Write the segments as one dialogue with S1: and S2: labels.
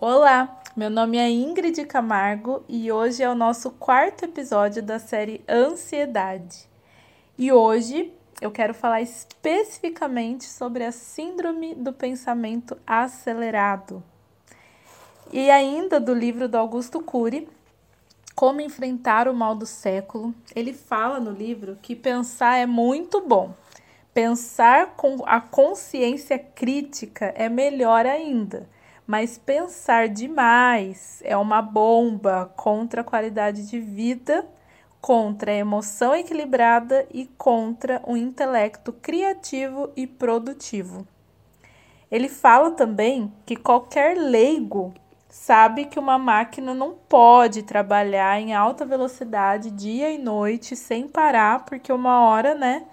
S1: Olá, meu nome é Ingrid Camargo e hoje é o nosso quarto episódio da série Ansiedade. E hoje eu quero falar especificamente sobre a Síndrome do Pensamento Acelerado. E ainda do livro do Augusto Cury, Como Enfrentar o Mal do Século. Ele fala no livro que pensar é muito bom. Pensar com a consciência crítica é melhor ainda mas pensar demais é uma bomba contra a qualidade de vida, contra a emoção equilibrada e contra o intelecto criativo e produtivo. Ele fala também que qualquer leigo sabe que uma máquina não pode trabalhar em alta velocidade dia e noite sem parar, porque uma hora, né,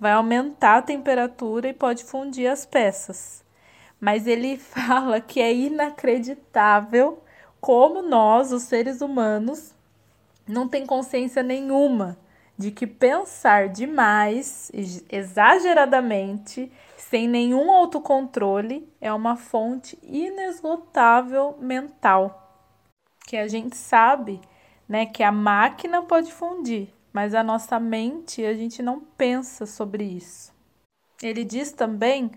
S1: vai aumentar a temperatura e pode fundir as peças mas ele fala que é inacreditável como nós, os seres humanos, não tem consciência nenhuma de que pensar demais, exageradamente, sem nenhum autocontrole, é uma fonte inesgotável mental. Que a gente sabe, né, que a máquina pode fundir, mas a nossa mente, a gente não pensa sobre isso. Ele diz também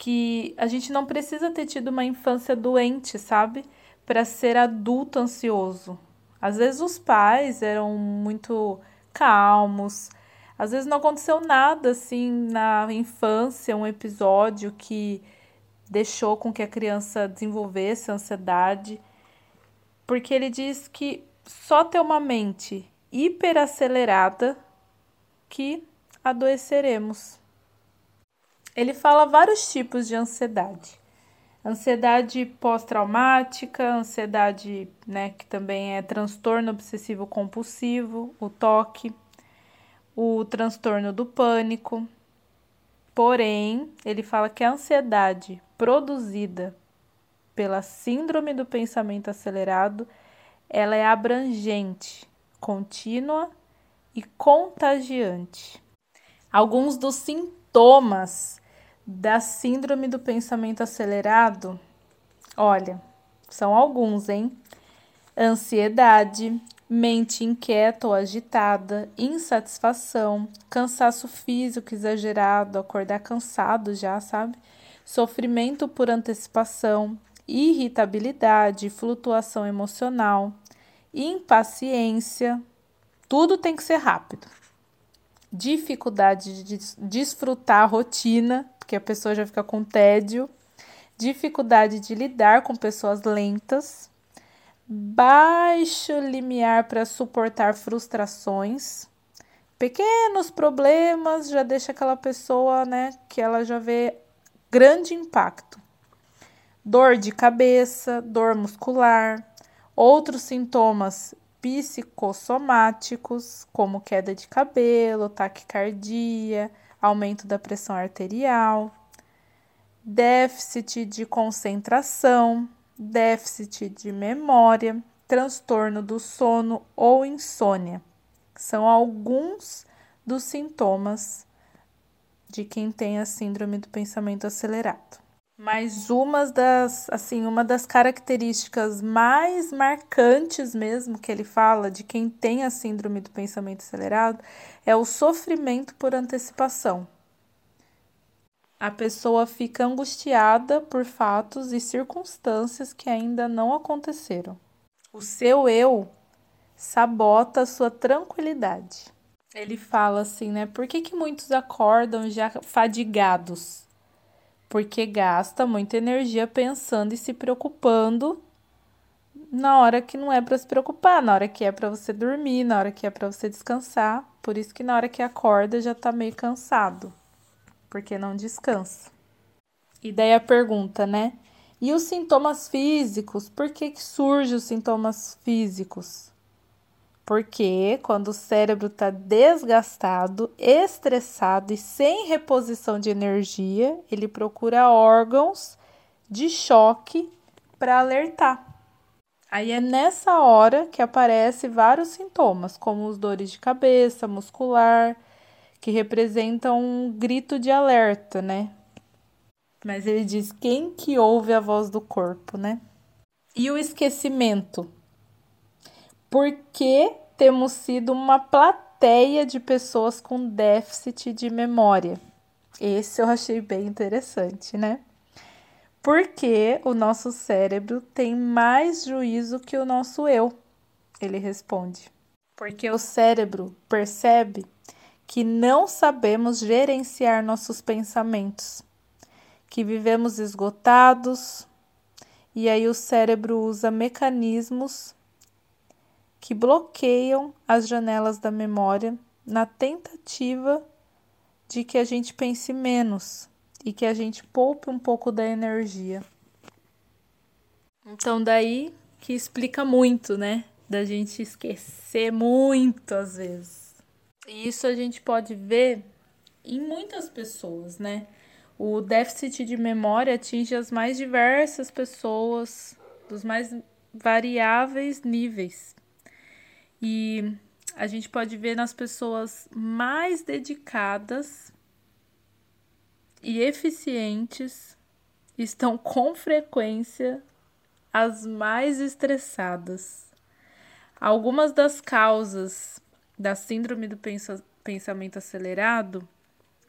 S1: que a gente não precisa ter tido uma infância doente, sabe? Para ser adulto ansioso. Às vezes os pais eram muito calmos, às vezes não aconteceu nada assim na infância, um episódio que deixou com que a criança desenvolvesse ansiedade, porque ele diz que só ter uma mente hiperacelerada que adoeceremos. Ele fala vários tipos de ansiedade. Ansiedade pós-traumática, ansiedade, né, que também é transtorno obsessivo compulsivo, o toque, o transtorno do pânico. Porém, ele fala que a ansiedade produzida pela síndrome do pensamento acelerado, ela é abrangente, contínua e contagiante. Alguns dos sintomas da síndrome do pensamento acelerado, olha, são alguns, hein? Ansiedade, mente inquieta ou agitada, insatisfação, cansaço físico exagerado, acordar cansado já, sabe? Sofrimento por antecipação, irritabilidade, flutuação emocional, impaciência, tudo tem que ser rápido. Dificuldade de desfrutar a rotina, porque a pessoa já fica com tédio, dificuldade de lidar com pessoas lentas, baixo limiar para suportar frustrações, pequenos problemas já deixa aquela pessoa, né, que ela já vê grande impacto. Dor de cabeça, dor muscular, outros sintomas psicossomáticos, como queda de cabelo, taquicardia, aumento da pressão arterial, déficit de concentração, déficit de memória, transtorno do sono ou insônia. São alguns dos sintomas de quem tem a síndrome do pensamento acelerado. Mas uma das, assim, uma das características mais marcantes mesmo que ele fala de quem tem a síndrome do pensamento acelerado é o sofrimento por antecipação. A pessoa fica angustiada por fatos e circunstâncias que ainda não aconteceram. O seu eu sabota a sua tranquilidade. Ele fala assim, né? Por que, que muitos acordam já fadigados? Porque gasta muita energia pensando e se preocupando na hora que não é para se preocupar, na hora que é para você dormir, na hora que é para você descansar. Por isso que na hora que acorda já tá meio cansado, porque não descansa. E daí a pergunta, né? E os sintomas físicos? Por que, que surgem os sintomas físicos? Porque quando o cérebro está desgastado, estressado e sem reposição de energia, ele procura órgãos de choque para alertar. Aí é nessa hora que aparecem vários sintomas, como os dores de cabeça, muscular, que representam um grito de alerta, né? Mas ele diz quem que ouve a voz do corpo, né? E o esquecimento? Por que temos sido uma plateia de pessoas com déficit de memória? Esse eu achei bem interessante, né? Porque o nosso cérebro tem mais juízo que o nosso eu, ele responde. Porque o cérebro percebe que não sabemos gerenciar nossos pensamentos, que vivemos esgotados, e aí o cérebro usa mecanismos que bloqueiam as janelas da memória na tentativa de que a gente pense menos e que a gente poupe um pouco da energia. Então, daí que explica muito, né? Da gente esquecer muito às vezes. E isso a gente pode ver em muitas pessoas, né? O déficit de memória atinge as mais diversas pessoas, dos mais variáveis níveis. E a gente pode ver nas pessoas mais dedicadas e eficientes estão com frequência as mais estressadas. Algumas das causas da síndrome do pensamento acelerado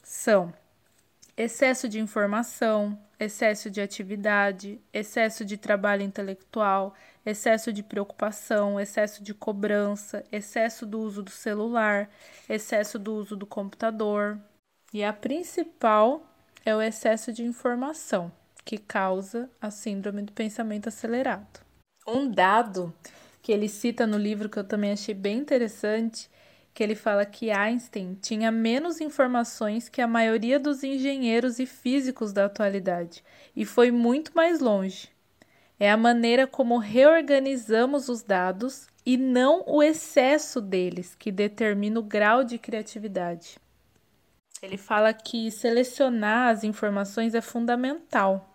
S1: são excesso de informação, excesso de atividade, excesso de trabalho intelectual, excesso de preocupação, excesso de cobrança, excesso do uso do celular, excesso do uso do computador. E a principal é o excesso de informação, que causa a síndrome do pensamento acelerado. Um dado que ele cita no livro que eu também achei bem interessante, que ele fala que Einstein tinha menos informações que a maioria dos engenheiros e físicos da atualidade e foi muito mais longe. É a maneira como reorganizamos os dados e não o excesso deles que determina o grau de criatividade. Ele fala que selecionar as informações é fundamental,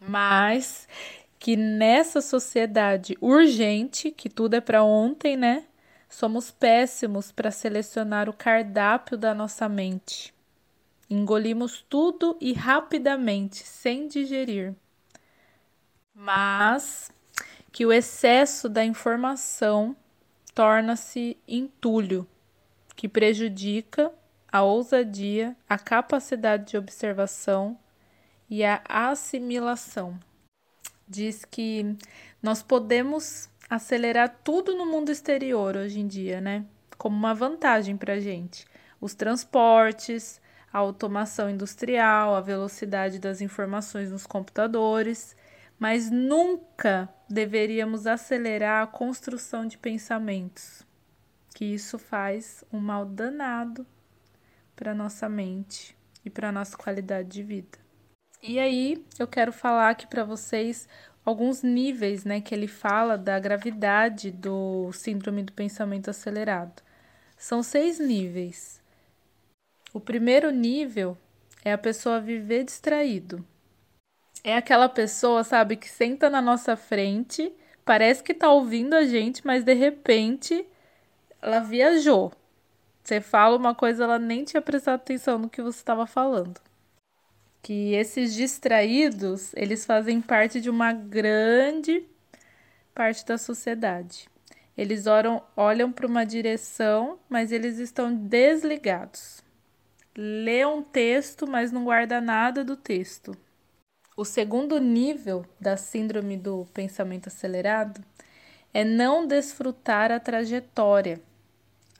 S1: mas que nessa sociedade urgente, que tudo é para ontem, né? Somos péssimos para selecionar o cardápio da nossa mente. Engolimos tudo e rapidamente, sem digerir. Mas que o excesso da informação torna-se entulho, que prejudica a ousadia, a capacidade de observação e a assimilação. Diz que nós podemos acelerar tudo no mundo exterior hoje em dia, né? Como uma vantagem para a gente. Os transportes, a automação industrial, a velocidade das informações nos computadores, mas nunca deveríamos acelerar a construção de pensamentos, que isso faz um mal danado para nossa mente e para nossa qualidade de vida. E aí, eu quero falar aqui para vocês alguns níveis, né, que ele fala da gravidade do síndrome do pensamento acelerado. São seis níveis. O primeiro nível é a pessoa viver distraído. É aquela pessoa, sabe, que senta na nossa frente, parece que tá ouvindo a gente, mas de repente ela viajou. Você fala uma coisa, ela nem tinha prestado atenção no que você estava falando. Que esses distraídos, eles fazem parte de uma grande parte da sociedade. Eles oram, olham para uma direção, mas eles estão desligados. Lê um texto, mas não guarda nada do texto. O segundo nível da síndrome do pensamento acelerado é não desfrutar a trajetória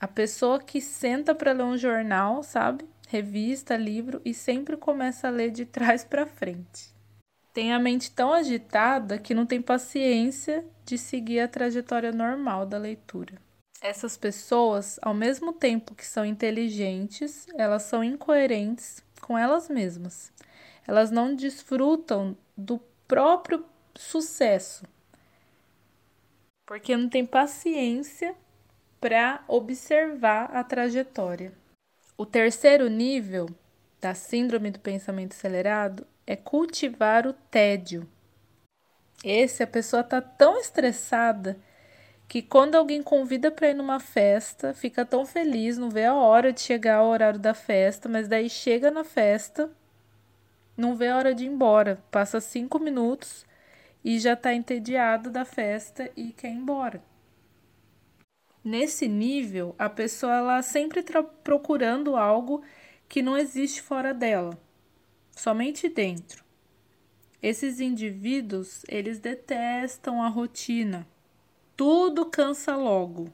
S1: a pessoa que senta para ler um jornal, sabe? Revista, livro e sempre começa a ler de trás para frente. Tem a mente tão agitada que não tem paciência de seguir a trajetória normal da leitura. Essas pessoas, ao mesmo tempo que são inteligentes, elas são incoerentes com elas mesmas. Elas não desfrutam do próprio sucesso, porque não tem paciência para observar a trajetória. O terceiro nível da síndrome do pensamento acelerado é cultivar o tédio. Esse a pessoa está tão estressada que quando alguém convida para ir numa festa, fica tão feliz, não vê a hora de chegar ao horário da festa, mas daí chega na festa, não vê a hora de ir embora, passa cinco minutos e já está entediado da festa e quer ir embora. Nesse nível, a pessoa ela sempre está procurando algo que não existe fora dela, somente dentro. Esses indivíduos, eles detestam a rotina. Tudo cansa logo.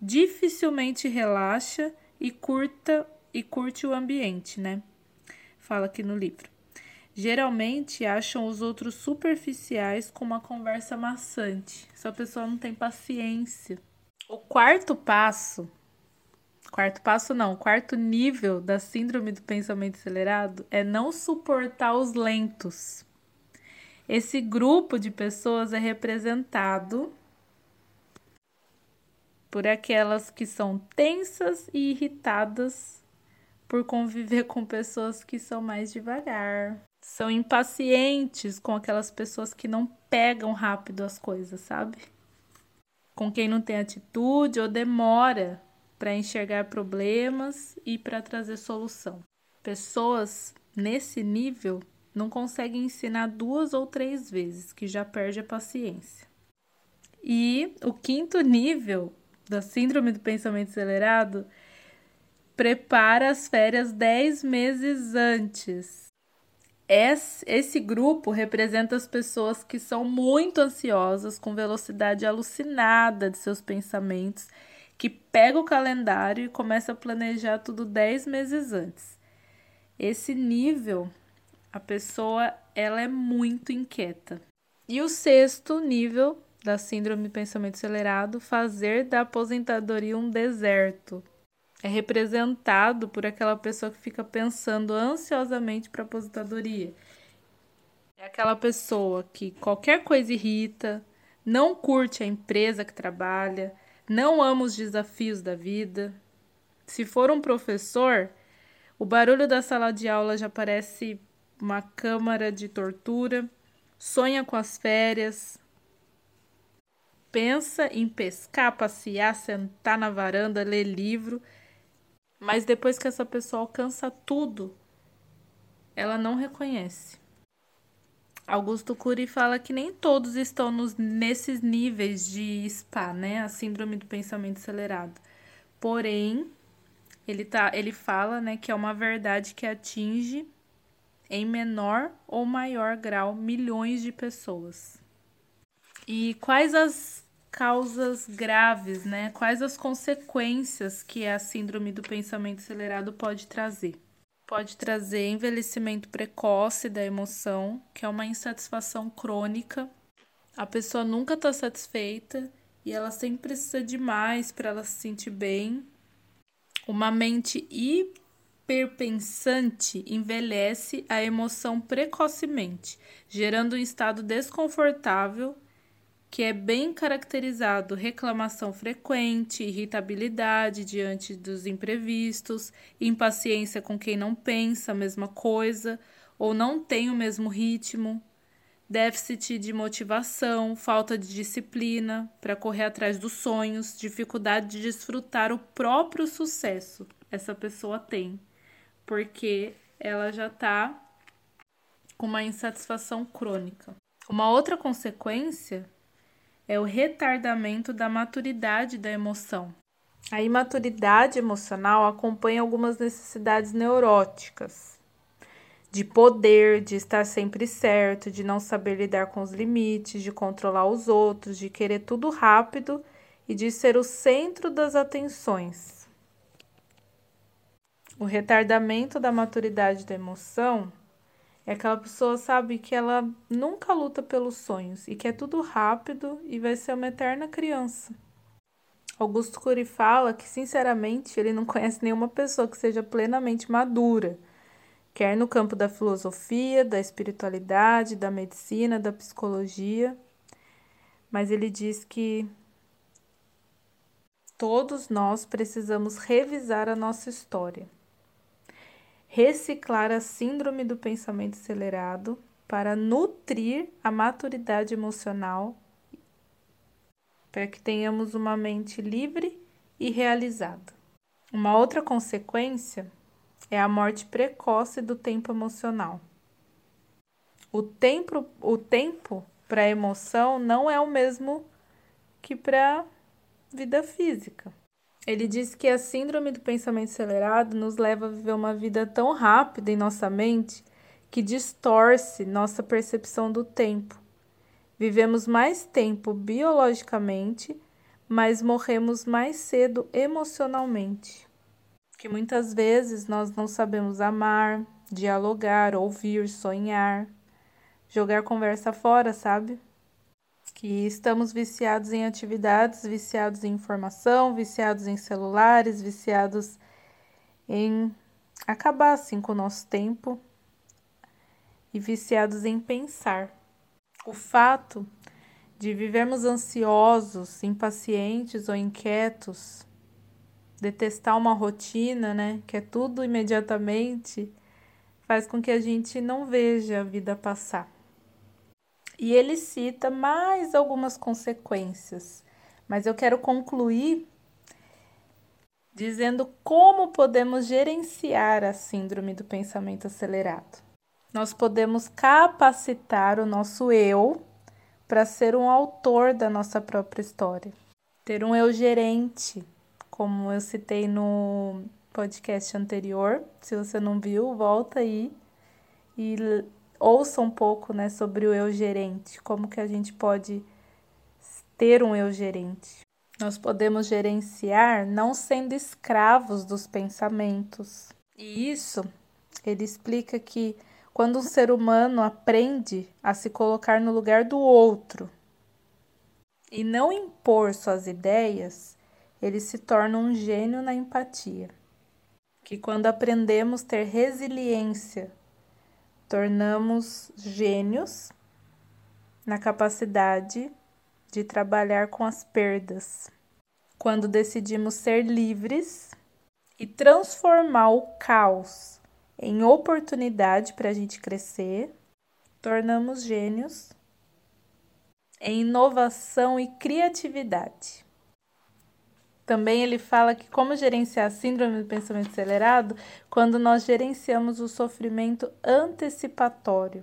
S1: Dificilmente relaxa e curta e curte o ambiente, né? Fala aqui no livro. Geralmente acham os outros superficiais com uma conversa maçante. Essa pessoa não tem paciência. O quarto passo, quarto passo não, quarto nível da síndrome do pensamento acelerado é não suportar os lentos. Esse grupo de pessoas é representado por aquelas que são tensas e irritadas por conviver com pessoas que são mais devagar. São impacientes com aquelas pessoas que não pegam rápido as coisas, sabe? Com quem não tem atitude ou demora para enxergar problemas e para trazer solução. Pessoas nesse nível não consegue ensinar duas ou três vezes, que já perde a paciência. E o quinto nível da síndrome do pensamento acelerado prepara as férias dez meses antes. Esse grupo representa as pessoas que são muito ansiosas, com velocidade alucinada de seus pensamentos, que pega o calendário e começa a planejar tudo dez meses antes. Esse nível a pessoa ela é muito inquieta. E o sexto nível da síndrome de pensamento acelerado, fazer da aposentadoria um deserto. É representado por aquela pessoa que fica pensando ansiosamente para aposentadoria. É aquela pessoa que qualquer coisa irrita, não curte a empresa que trabalha, não ama os desafios da vida. Se for um professor, o barulho da sala de aula já parece uma câmara de tortura, sonha com as férias, pensa em pescar, passear, sentar na varanda, ler livro, mas depois que essa pessoa alcança tudo, ela não reconhece. Augusto Cury fala que nem todos estão nos, nesses níveis de SPA, né? A síndrome do pensamento acelerado. Porém, ele, tá, ele fala né, que é uma verdade que atinge em menor ou maior grau milhões de pessoas. E quais as causas graves, né? Quais as consequências que a síndrome do pensamento acelerado pode trazer? Pode trazer envelhecimento precoce da emoção, que é uma insatisfação crônica. A pessoa nunca está satisfeita e ela sempre precisa de mais para ela se sentir bem. Uma mente hiper hiperpensante envelhece a emoção precocemente, gerando um estado desconfortável que é bem caracterizado reclamação frequente, irritabilidade diante dos imprevistos, impaciência com quem não pensa a mesma coisa ou não tem o mesmo ritmo, déficit de motivação, falta de disciplina para correr atrás dos sonhos, dificuldade de desfrutar o próprio sucesso. Essa pessoa tem porque ela já está com uma insatisfação crônica. Uma outra consequência é o retardamento da maturidade da emoção. A imaturidade emocional acompanha algumas necessidades neuróticas, de poder, de estar sempre certo, de não saber lidar com os limites, de controlar os outros, de querer tudo rápido e de ser o centro das atenções. O retardamento da maturidade da emoção é aquela pessoa, sabe, que ela nunca luta pelos sonhos e quer tudo rápido e vai ser uma eterna criança. Augusto Cury fala que, sinceramente, ele não conhece nenhuma pessoa que seja plenamente madura, quer no campo da filosofia, da espiritualidade, da medicina, da psicologia, mas ele diz que todos nós precisamos revisar a nossa história reciclar a síndrome do pensamento acelerado para nutrir a maturidade emocional, para que tenhamos uma mente livre e realizada. Uma outra consequência é a morte precoce do tempo emocional. O tempo, o tempo para a emoção não é o mesmo que para vida física. Ele diz que a síndrome do pensamento acelerado nos leva a viver uma vida tão rápida em nossa mente que distorce nossa percepção do tempo. Vivemos mais tempo biologicamente, mas morremos mais cedo emocionalmente. Que muitas vezes nós não sabemos amar, dialogar, ouvir, sonhar, jogar conversa fora, sabe? Que estamos viciados em atividades, viciados em informação, viciados em celulares, viciados em acabar assim com o nosso tempo e viciados em pensar. O fato de vivermos ansiosos, impacientes ou inquietos, detestar uma rotina, né, que é tudo imediatamente, faz com que a gente não veja a vida passar. E ele cita mais algumas consequências, mas eu quero concluir dizendo como podemos gerenciar a síndrome do pensamento acelerado. Nós podemos capacitar o nosso eu para ser um autor da nossa própria história, ter um eu gerente, como eu citei no podcast anterior. Se você não viu, volta aí e ouça um pouco, né, sobre o eu gerente, como que a gente pode ter um eu gerente. Nós podemos gerenciar não sendo escravos dos pensamentos. E isso, ele explica que quando um ser humano aprende a se colocar no lugar do outro e não impor suas ideias, ele se torna um gênio na empatia que quando aprendemos ter resiliência, tornamos gênios na capacidade de trabalhar com as perdas. Quando decidimos ser livres e transformar o caos em oportunidade para a gente crescer, tornamos gênios em inovação e criatividade. Também ele fala que como gerenciar a síndrome do pensamento acelerado quando nós gerenciamos o sofrimento antecipatório.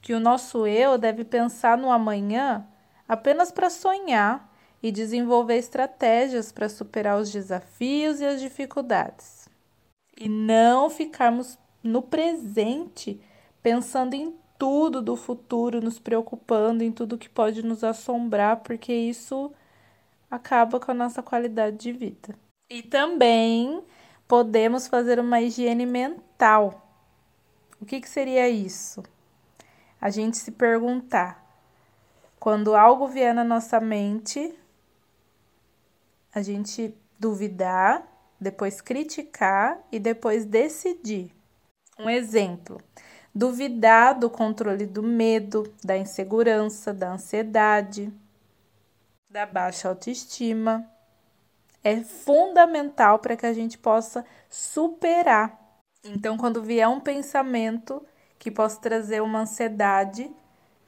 S1: Que o nosso eu deve pensar no amanhã apenas para sonhar e desenvolver estratégias para superar os desafios e as dificuldades. E não ficarmos no presente pensando em tudo do futuro, nos preocupando em tudo que pode nos assombrar, porque isso acaba com a nossa qualidade de vida. E também podemos fazer uma higiene mental. O que, que seria isso? A gente se perguntar, quando algo vier na nossa mente, a gente duvidar, depois criticar e depois decidir. Um exemplo: duvidar do controle do medo, da insegurança, da ansiedade da baixa autoestima é fundamental para que a gente possa superar. Então, quando vier um pensamento que possa trazer uma ansiedade,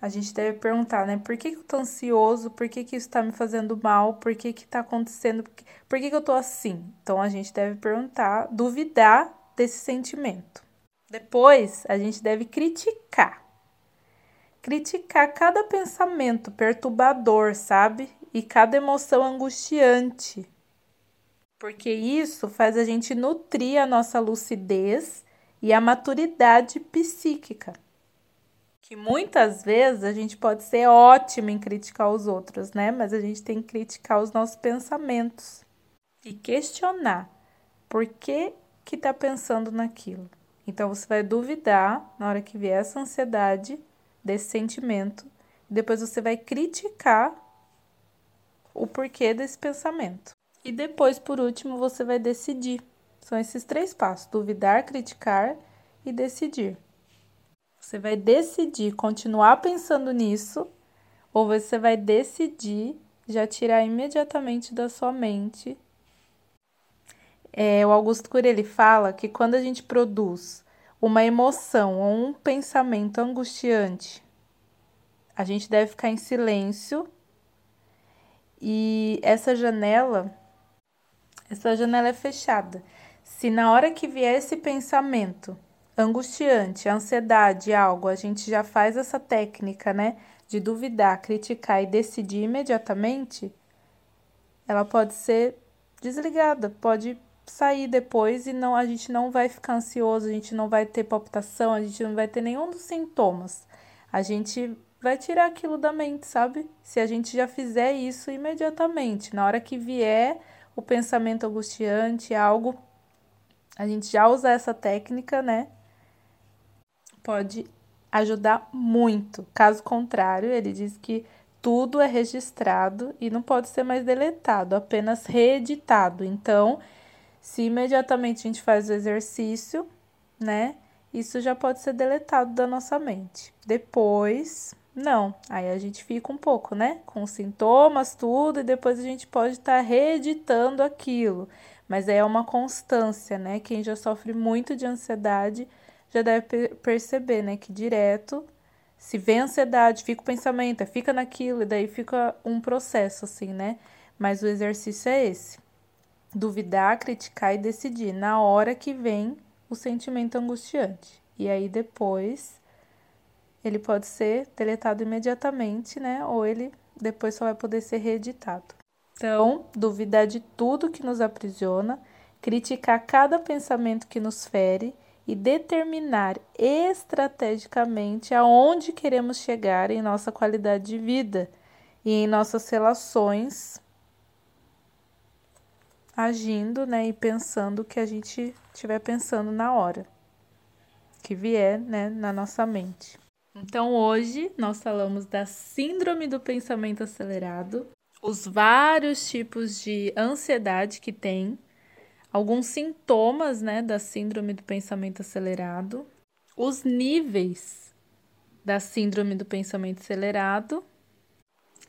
S1: a gente deve perguntar, né? Por que, que eu tô ansioso? Por que, que isso está me fazendo mal? Por que que tá acontecendo? Por que, por que, que eu tô assim? Então, a gente deve perguntar, duvidar desse sentimento. Depois, a gente deve criticar. Criticar cada pensamento perturbador, sabe? E cada emoção angustiante. Porque isso faz a gente nutrir a nossa lucidez e a maturidade psíquica. Que muitas vezes a gente pode ser ótimo em criticar os outros, né? Mas a gente tem que criticar os nossos pensamentos e questionar por que que tá pensando naquilo. Então você vai duvidar na hora que vier essa ansiedade desse sentimento, depois você vai criticar o porquê desse pensamento. E depois, por último, você vai decidir. São esses três passos: duvidar, criticar e decidir. Você vai decidir continuar pensando nisso ou você vai decidir já tirar imediatamente da sua mente. É, o Augusto Cury ele fala que quando a gente produz uma emoção ou um pensamento angustiante, a gente deve ficar em silêncio e essa janela, essa janela é fechada. Se na hora que vier esse pensamento angustiante, ansiedade, algo, a gente já faz essa técnica, né? de duvidar, criticar e decidir imediatamente, ela pode ser desligada, pode sair depois e não a gente não vai ficar ansioso, a gente não vai ter palpitação, a gente não vai ter nenhum dos sintomas. A gente vai tirar aquilo da mente, sabe? Se a gente já fizer isso imediatamente, na hora que vier o pensamento angustiante, algo, a gente já usa essa técnica, né? Pode ajudar muito. Caso contrário, ele diz que tudo é registrado e não pode ser mais deletado, apenas reeditado. Então, se imediatamente a gente faz o exercício, né? Isso já pode ser deletado da nossa mente. Depois, não. Aí a gente fica um pouco, né? Com sintomas, tudo, e depois a gente pode estar tá reeditando aquilo. Mas é uma constância, né? Quem já sofre muito de ansiedade já deve perceber, né? Que direto, se vem ansiedade, fica o pensamento, fica naquilo, e daí fica um processo, assim, né? Mas o exercício é esse: duvidar, criticar e decidir na hora que vem o sentimento angustiante. E aí depois ele pode ser deletado imediatamente, né? Ou ele depois só vai poder ser reeditado. Então, duvidar de tudo que nos aprisiona, criticar cada pensamento que nos fere e determinar estrategicamente aonde queremos chegar em nossa qualidade de vida e em nossas relações, agindo, né, e pensando o que a gente estiver pensando na hora que vier, né, na nossa mente. Então, hoje nós falamos da síndrome do pensamento acelerado, os vários tipos de ansiedade que tem, alguns sintomas, né, da síndrome do pensamento acelerado, os níveis da síndrome do pensamento acelerado,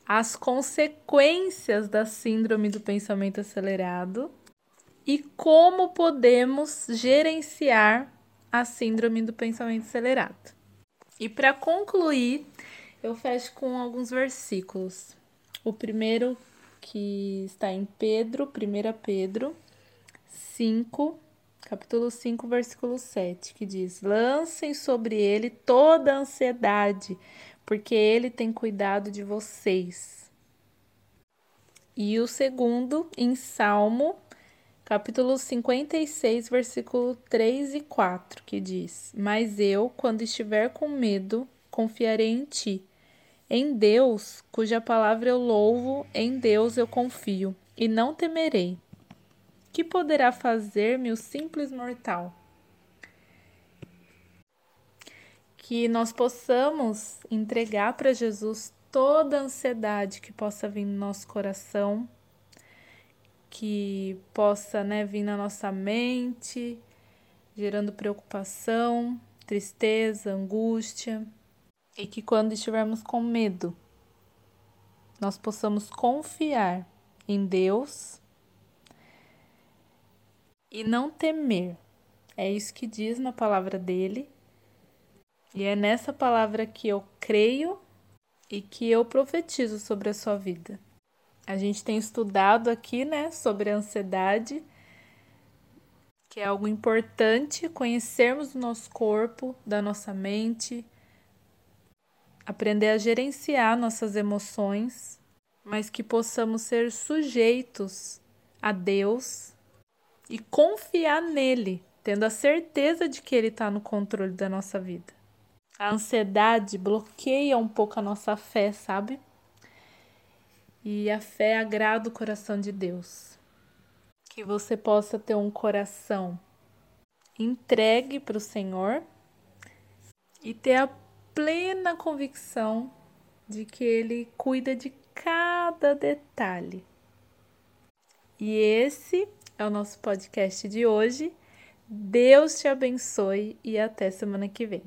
S1: as consequências da síndrome do pensamento acelerado e como podemos gerenciar a síndrome do pensamento acelerado. E para concluir, eu fecho com alguns versículos. O primeiro que está em Pedro, 1 Pedro 5, capítulo 5, versículo 7, que diz: Lancem sobre ele toda a ansiedade, porque ele tem cuidado de vocês. E o segundo, em Salmo capítulo 56, versículo 3 e 4, que diz: Mas eu, quando estiver com medo, confiarei em ti. Em Deus, cuja palavra eu louvo, em Deus eu confio, e não temerei. Que poderá fazer-me o simples mortal? Que nós possamos entregar para Jesus toda a ansiedade que possa vir no nosso coração que possa né, vir na nossa mente, gerando preocupação, tristeza, angústia, e que quando estivermos com medo, nós possamos confiar em Deus e não temer. É isso que diz na palavra dele. E é nessa palavra que eu creio e que eu profetizo sobre a sua vida. A gente tem estudado aqui, né, sobre a ansiedade, que é algo importante conhecermos o nosso corpo, da nossa mente, aprender a gerenciar nossas emoções, mas que possamos ser sujeitos a Deus e confiar nele, tendo a certeza de que ele está no controle da nossa vida. A ansiedade bloqueia um pouco a nossa fé, sabe? E a fé agrada o coração de Deus. Que você possa ter um coração entregue para o Senhor e ter a plena convicção de que Ele cuida de cada detalhe. E esse é o nosso podcast de hoje. Deus te abençoe e até semana que vem.